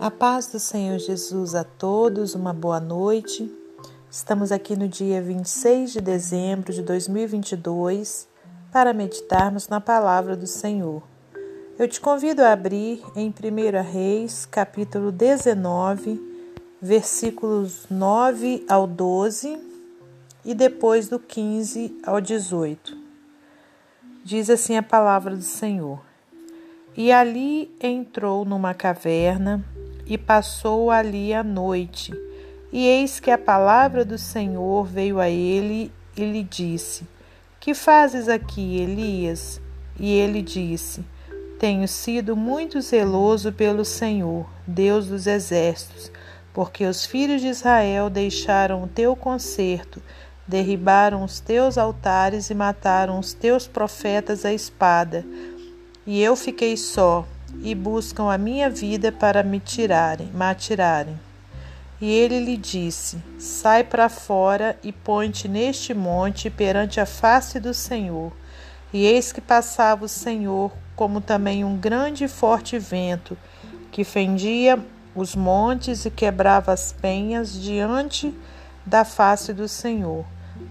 A paz do Senhor Jesus a todos, uma boa noite. Estamos aqui no dia 26 de dezembro de 2022 para meditarmos na palavra do Senhor. Eu te convido a abrir em 1 Reis, capítulo 19, versículos 9 ao 12 e depois do 15 ao 18. Diz assim a palavra do Senhor. E ali entrou numa caverna e passou ali a noite. E eis que a palavra do Senhor veio a ele e lhe disse: Que fazes aqui, Elias? E ele disse: Tenho sido muito zeloso pelo Senhor, Deus dos exércitos, porque os filhos de Israel deixaram o teu conserto, derribaram os teus altares e mataram os teus profetas à espada. E eu fiquei só, e buscam a minha vida para me tirarem, me atirarem. E ele lhe disse: Sai para fora e põe-te neste monte perante a face do Senhor. E eis que passava o Senhor, como também um grande e forte vento, que fendia os montes e quebrava as penhas diante da face do Senhor.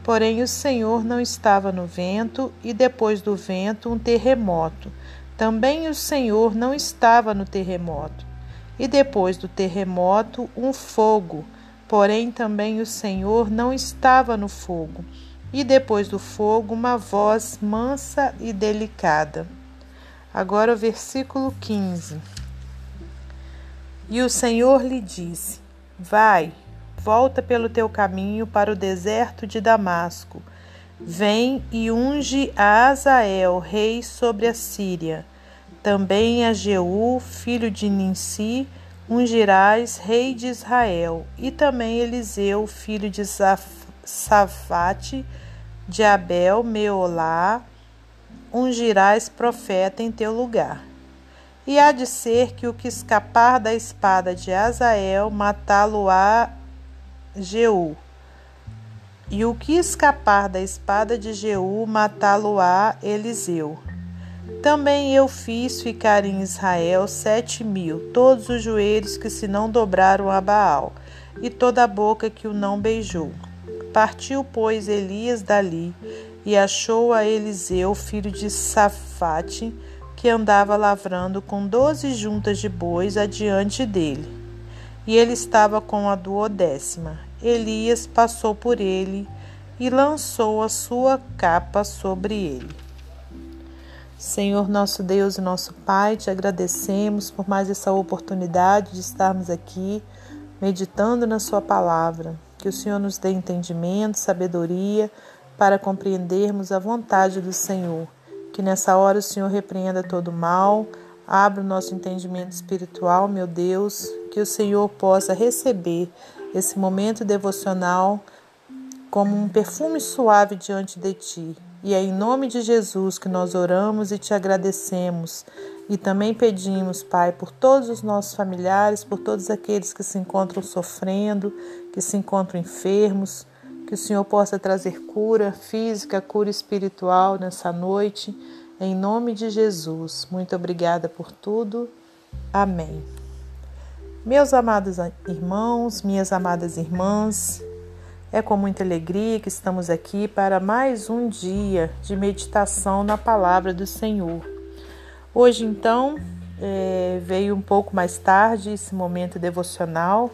Porém, o Senhor não estava no vento, e depois do vento, um terremoto também o Senhor não estava no terremoto. E depois do terremoto, um fogo. Porém, também o Senhor não estava no fogo. E depois do fogo, uma voz mansa e delicada. Agora o versículo 15. E o Senhor lhe disse: Vai, volta pelo teu caminho para o deserto de Damasco Vem e unge a Azael, rei sobre a Síria. Também a Jeú, filho de Ninsi, ungirás rei de Israel. E também Eliseu, filho de Safate, de Abel, Meolá, ungirás profeta em teu lugar. E há de ser que o que escapar da espada de Azael, matá-lo-á Jeú e o que escapar da espada de Jeú, matá-lo-á Eliseu. Também eu fiz ficar em Israel sete mil, todos os joelhos que se não dobraram a Baal, e toda a boca que o não beijou. Partiu, pois, Elias dali, e achou a Eliseu, filho de Safate, que andava lavrando com doze juntas de bois adiante dele. E ele estava com a duodécima. Elias passou por ele e lançou a sua capa sobre ele. Senhor nosso Deus e nosso Pai, te agradecemos por mais essa oportunidade de estarmos aqui meditando na Sua palavra. Que o Senhor nos dê entendimento, sabedoria para compreendermos a vontade do Senhor. Que nessa hora o Senhor repreenda todo mal, abra o nosso entendimento espiritual, meu Deus, que o Senhor possa receber esse momento devocional como um perfume suave diante de ti. E é em nome de Jesus que nós oramos e te agradecemos. E também pedimos, Pai, por todos os nossos familiares, por todos aqueles que se encontram sofrendo, que se encontram enfermos, que o Senhor possa trazer cura física, cura espiritual nessa noite. Em nome de Jesus. Muito obrigada por tudo. Amém. Meus amados irmãos, minhas amadas irmãs, é com muita alegria que estamos aqui para mais um dia de meditação na palavra do Senhor. Hoje, então, é, veio um pouco mais tarde esse momento devocional,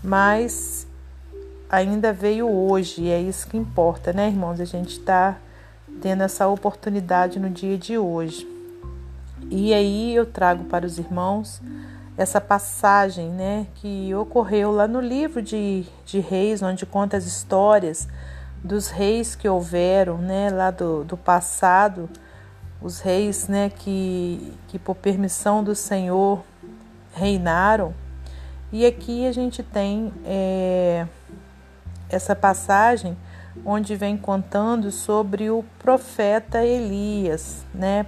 mas ainda veio hoje, e é isso que importa, né, irmãos? A gente está tendo essa oportunidade no dia de hoje. E aí eu trago para os irmãos essa passagem né, que ocorreu lá no livro de, de reis, onde conta as histórias dos reis que houveram né, lá do, do passado, os reis né, que, que por permissão do Senhor reinaram. E aqui a gente tem é, essa passagem onde vem contando sobre o profeta Elias, né?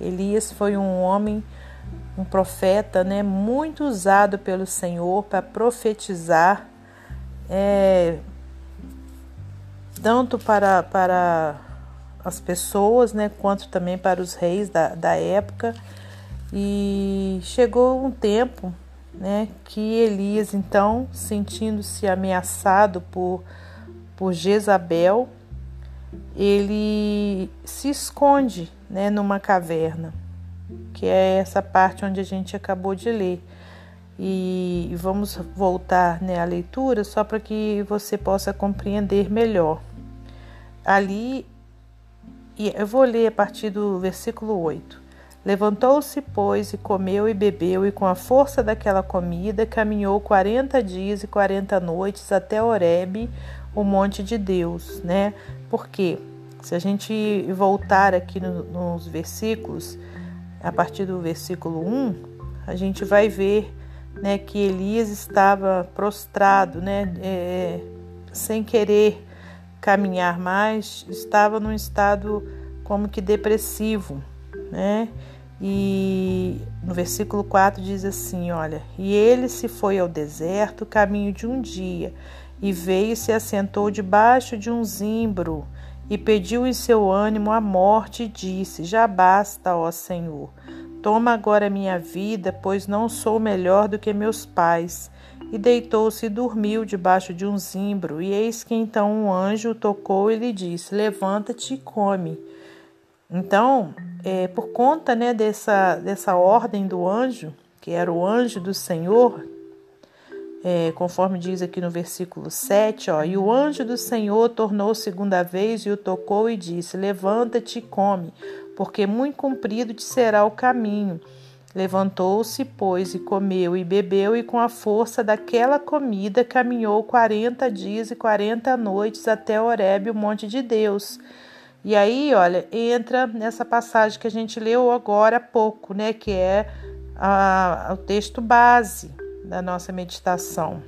Elias foi um homem um profeta né, muito usado pelo Senhor para profetizar, é, tanto para, para as pessoas, né, quanto também para os reis da, da época. E chegou um tempo né, que Elias, então, sentindo-se ameaçado por, por Jezabel, ele se esconde né, numa caverna, que é essa parte onde a gente acabou de ler. E vamos voltar né, à leitura só para que você possa compreender melhor. Ali, eu vou ler a partir do versículo 8. Levantou-se, pois, e comeu e bebeu, e com a força daquela comida caminhou quarenta dias e quarenta noites até Horebe, o monte de Deus, né? Porque se a gente voltar aqui no, nos versículos, a partir do versículo 1, a gente vai ver né, que Elias estava prostrado, né, é, sem querer caminhar mais, estava num estado como que depressivo, né? E no versículo 4 diz assim: Olha, e ele se foi ao deserto, caminho de um dia, e veio e se assentou debaixo de um zimbro, e pediu em seu ânimo a morte, e disse: Já basta, ó Senhor. Toma agora minha vida, pois não sou melhor do que meus pais. E deitou-se e dormiu debaixo de um zimbro. E eis que então um anjo tocou e lhe disse: Levanta-te e come. Então, é, por conta né, dessa, dessa ordem do anjo, que era o anjo do Senhor, é, conforme diz aqui no versículo 7, ó, e o anjo do Senhor tornou segunda vez e o tocou e disse: Levanta-te e come, porque muito comprido te será o caminho. Levantou-se, pois, e comeu e bebeu, e com a força daquela comida caminhou quarenta dias e quarenta noites até Horebe, o monte de Deus. E aí, olha, entra nessa passagem que a gente leu agora há pouco, né? Que é a, o texto base da nossa meditação.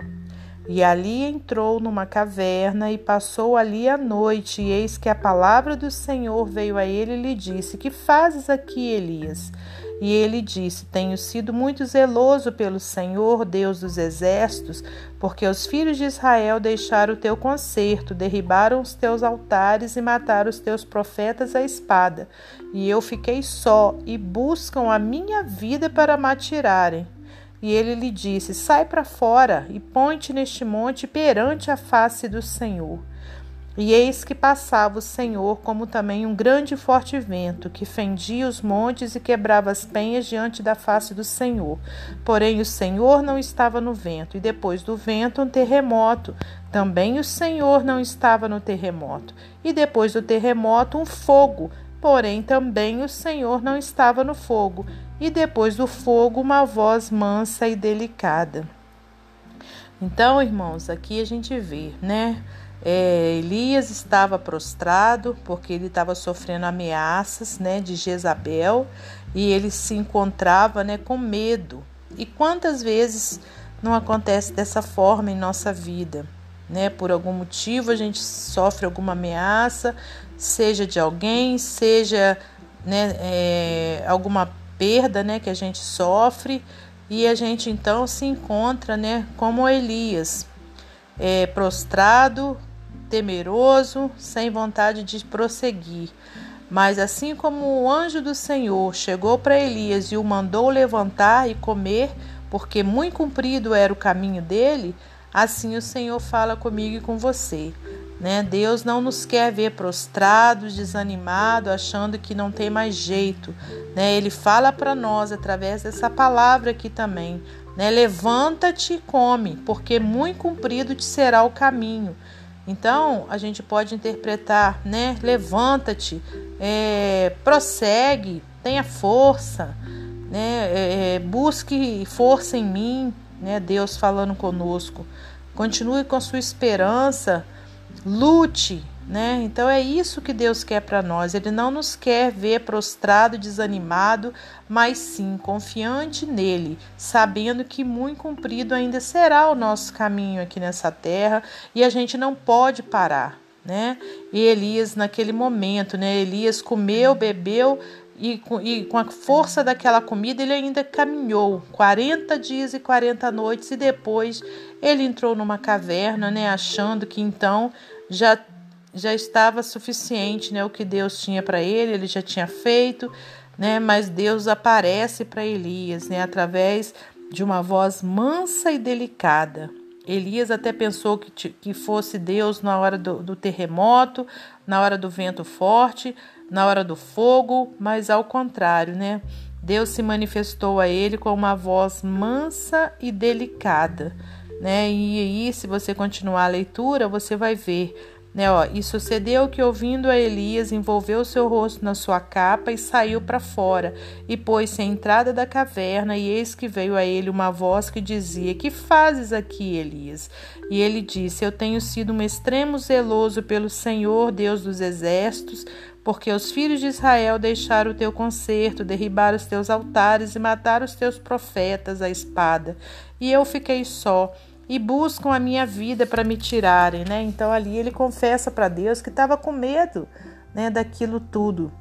E ali entrou numa caverna e passou ali a noite, e eis que a palavra do Senhor veio a ele e lhe disse: Que fazes aqui, Elias? E ele disse: Tenho sido muito zeloso pelo Senhor, Deus dos exércitos, porque os filhos de Israel deixaram o teu conserto, derribaram os teus altares e mataram os teus profetas à espada. E eu fiquei só, e buscam a minha vida para me atirarem. E ele lhe disse: Sai para fora e põe-te neste monte perante a face do Senhor. E eis que passava o Senhor, como também um grande e forte vento, que fendia os montes e quebrava as penhas diante da face do Senhor. Porém, o Senhor não estava no vento, e depois do vento, um terremoto. Também o Senhor não estava no terremoto. E depois do terremoto, um fogo. Porém, também o Senhor não estava no fogo e depois do fogo uma voz mansa e delicada. Então, irmãos, aqui a gente vê, né? É, Elias estava prostrado porque ele estava sofrendo ameaças, né, de Jezabel e ele se encontrava, né, com medo. E quantas vezes não acontece dessa forma em nossa vida, né? Por algum motivo a gente sofre alguma ameaça, seja de alguém, seja né, é, alguma perda né, que a gente sofre e a gente então se encontra né, como Elias, é, prostrado, temeroso, sem vontade de prosseguir. Mas assim como o anjo do Senhor chegou para Elias e o mandou levantar e comer, porque muito comprido era o caminho dele, assim o Senhor fala comigo e com você. Né? Deus não nos quer ver prostrados, desanimados, achando que não tem mais jeito. Né? Ele fala para nós através dessa palavra aqui também. Né? Levanta-te e come, porque muito comprido te será o caminho. Então a gente pode interpretar, né? Levanta-te, é, prossegue, tenha força, né? É, é busque força em mim, né? Deus falando conosco. Continue com a sua esperança lute, né? Então é isso que Deus quer para nós. Ele não nos quer ver prostrado, desanimado, mas sim confiante nele, sabendo que muito comprido ainda será o nosso caminho aqui nessa terra e a gente não pode parar, né? E Elias naquele momento, né? Elias comeu, bebeu e, e, com a força daquela comida ele ainda caminhou 40 dias e 40 noites e depois ele entrou numa caverna, né, achando que então já já estava suficiente, né, o que Deus tinha para ele, ele já tinha feito, né, mas Deus aparece para Elias, né, através de uma voz mansa e delicada. Elias até pensou que, que fosse Deus na hora do, do terremoto, na hora do vento forte, na hora do fogo, mas ao contrário, né? Deus se manifestou a ele com uma voz mansa e delicada, né? E aí, se você continuar a leitura, você vai ver né, ó, e sucedeu que, ouvindo a Elias, envolveu seu rosto na sua capa e saiu para fora, e pôs-se à entrada da caverna, e eis que veio a ele uma voz que dizia: Que fazes aqui, Elias? E ele disse: Eu tenho sido um extremo zeloso pelo Senhor, Deus dos exércitos, porque os filhos de Israel deixaram o teu concerto, derribaram os teus altares e mataram os teus profetas à espada. E eu fiquei só e buscam a minha vida para me tirarem, né? Então ali ele confessa para Deus que estava com medo, né, daquilo tudo.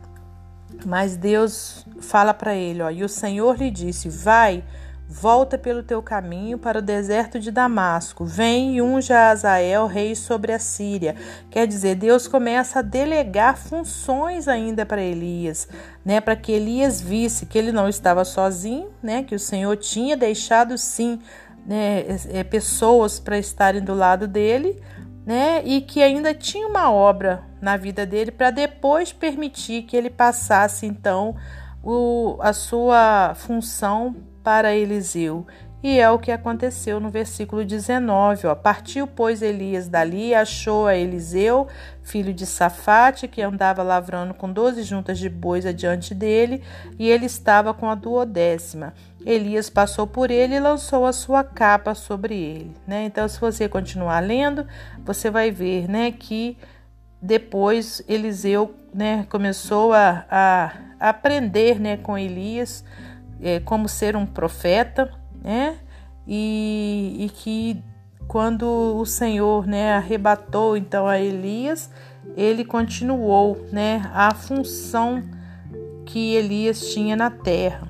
Mas Deus fala para ele, ó, e o Senhor lhe disse: Vai, volta pelo teu caminho para o deserto de Damasco. Vem e unja Azael, rei sobre a Síria. Quer dizer, Deus começa a delegar funções ainda para Elias, né, para que Elias visse que ele não estava sozinho, né, que o Senhor tinha deixado sim né, é, pessoas para estarem do lado dele, né, e que ainda tinha uma obra na vida dele para depois permitir que ele passasse então o, a sua função para Eliseu. E é o que aconteceu no versículo 19. Ó. Partiu, pois, Elias dali e achou a Eliseu, filho de Safate, que andava lavrando com doze juntas de bois adiante dele, e ele estava com a duodécima. Elias passou por ele e lançou a sua capa sobre ele. Né? Então, se você continuar lendo, você vai ver né, que depois Eliseu né, começou a, a, aprender né, com Elias é, como ser um profeta né? E, e que quando o Senhor, né, arrebatou então a Elias, ele continuou, né, a função que Elias tinha na terra.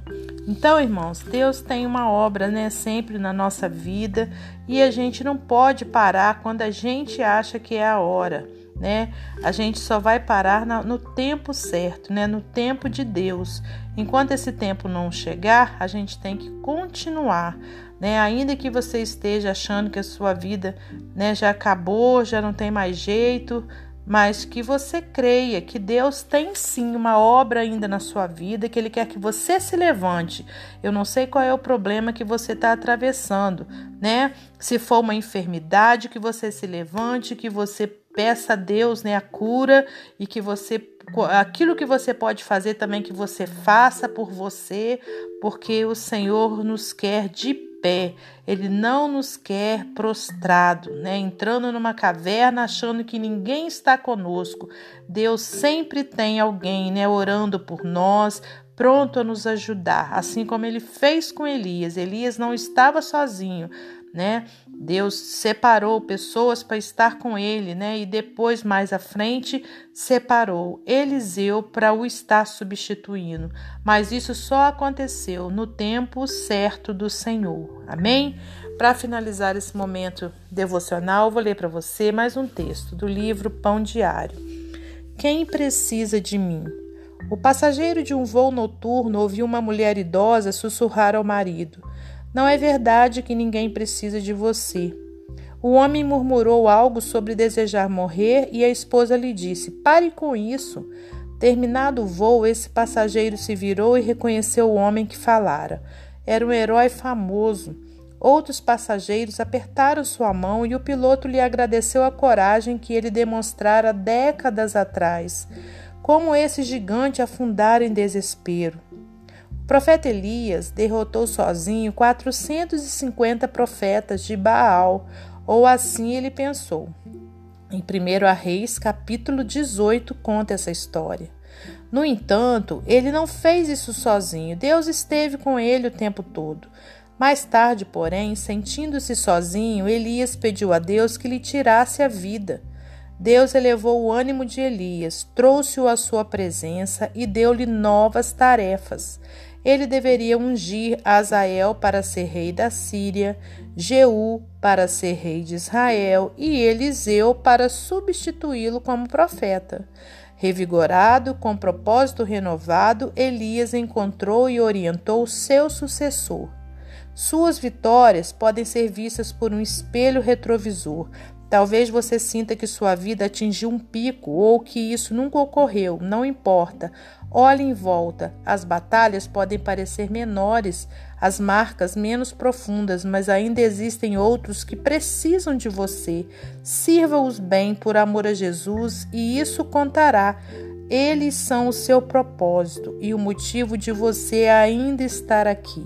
Então, irmãos, Deus tem uma obra, né, sempre na nossa vida e a gente não pode parar quando a gente acha que é a hora né? A gente só vai parar no tempo certo, né? No tempo de Deus. Enquanto esse tempo não chegar, a gente tem que continuar, né? Ainda que você esteja achando que a sua vida, né, já acabou, já não tem mais jeito, mas que você creia que Deus tem sim uma obra ainda na sua vida, que Ele quer que você se levante. Eu não sei qual é o problema que você está atravessando, né? Se for uma enfermidade, que você se levante, que você peça a Deus né, a cura e que você aquilo que você pode fazer também que você faça por você, porque o Senhor nos quer de pé. Ele não nos quer prostrado, né? Entrando numa caverna achando que ninguém está conosco. Deus sempre tem alguém, né, orando por nós, pronto a nos ajudar, assim como ele fez com Elias. Elias não estava sozinho, né? Deus separou pessoas para estar com ele, né? E depois, mais à frente, separou Eliseu para o estar substituindo. Mas isso só aconteceu no tempo certo do Senhor. Amém? Para finalizar esse momento devocional, vou ler para você mais um texto do livro Pão Diário. Quem precisa de mim? O passageiro de um voo noturno ouviu uma mulher idosa sussurrar ao marido. Não é verdade que ninguém precisa de você. O homem murmurou algo sobre desejar morrer e a esposa lhe disse: Pare com isso. Terminado o voo, esse passageiro se virou e reconheceu o homem que falara. Era um herói famoso. Outros passageiros apertaram sua mão e o piloto lhe agradeceu a coragem que ele demonstrara décadas atrás. Como esse gigante afundara em desespero profeta Elias derrotou sozinho 450 profetas de Baal, ou assim ele pensou. Em 1 Reis, capítulo 18, conta essa história. No entanto, ele não fez isso sozinho, Deus esteve com ele o tempo todo. Mais tarde, porém, sentindo-se sozinho, Elias pediu a Deus que lhe tirasse a vida. Deus elevou o ânimo de Elias, trouxe-o à sua presença e deu-lhe novas tarefas ele deveria ungir Azael para ser rei da Síria, Jeú para ser rei de Israel e Eliseu para substituí-lo como profeta. Revigorado, com propósito renovado, Elias encontrou e orientou seu sucessor. Suas vitórias podem ser vistas por um espelho retrovisor. Talvez você sinta que sua vida atingiu um pico ou que isso nunca ocorreu, não importa. Olhe em volta. As batalhas podem parecer menores, as marcas menos profundas, mas ainda existem outros que precisam de você. Sirva-os bem por amor a Jesus e isso contará. Eles são o seu propósito e o motivo de você ainda estar aqui.